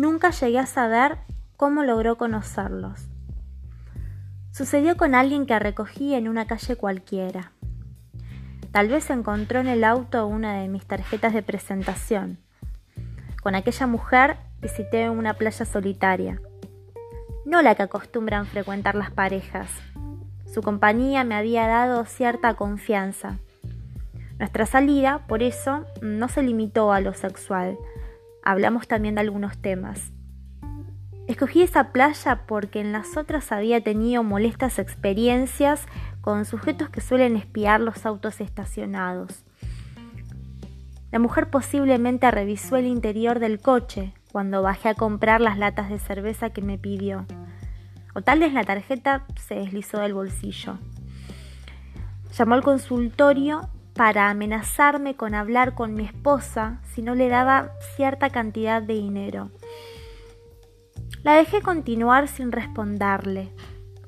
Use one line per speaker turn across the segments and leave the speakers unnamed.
Nunca llegué a saber cómo logró conocerlos. Sucedió con alguien que recogí en una calle cualquiera. Tal vez encontró en el auto una de mis tarjetas de presentación. Con aquella mujer visité una playa solitaria, no la que acostumbran frecuentar las parejas. Su compañía me había dado cierta confianza. Nuestra salida, por eso, no se limitó a lo sexual. Hablamos también de algunos temas. Escogí esa playa porque en las otras había tenido molestas experiencias con sujetos que suelen espiar los autos estacionados. La mujer posiblemente revisó el interior del coche cuando bajé a comprar las latas de cerveza que me pidió. O tal vez la tarjeta se deslizó del bolsillo. Llamó al consultorio para amenazarme con hablar con mi esposa si no le daba cierta cantidad de dinero. La dejé continuar sin responderle.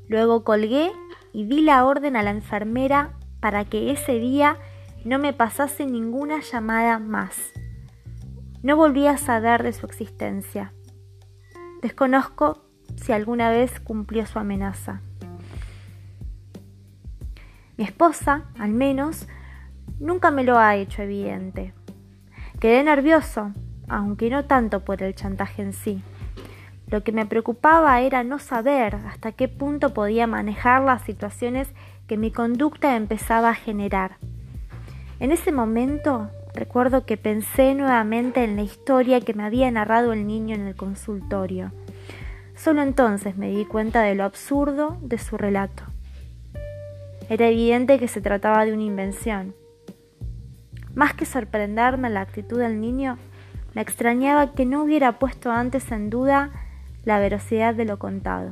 Luego colgué y di la orden a la enfermera para que ese día no me pasase ninguna llamada más. No volví a saber de su existencia. Desconozco si alguna vez cumplió su amenaza. Mi esposa, al menos, Nunca me lo ha hecho evidente. Quedé nervioso, aunque no tanto por el chantaje en sí. Lo que me preocupaba era no saber hasta qué punto podía manejar las situaciones que mi conducta empezaba a generar. En ese momento recuerdo que pensé nuevamente en la historia que me había narrado el niño en el consultorio. Solo entonces me di cuenta de lo absurdo de su relato. Era evidente que se trataba de una invención. Más que sorprenderme la actitud del niño, me extrañaba que no hubiera puesto antes en duda la veracidad de lo contado.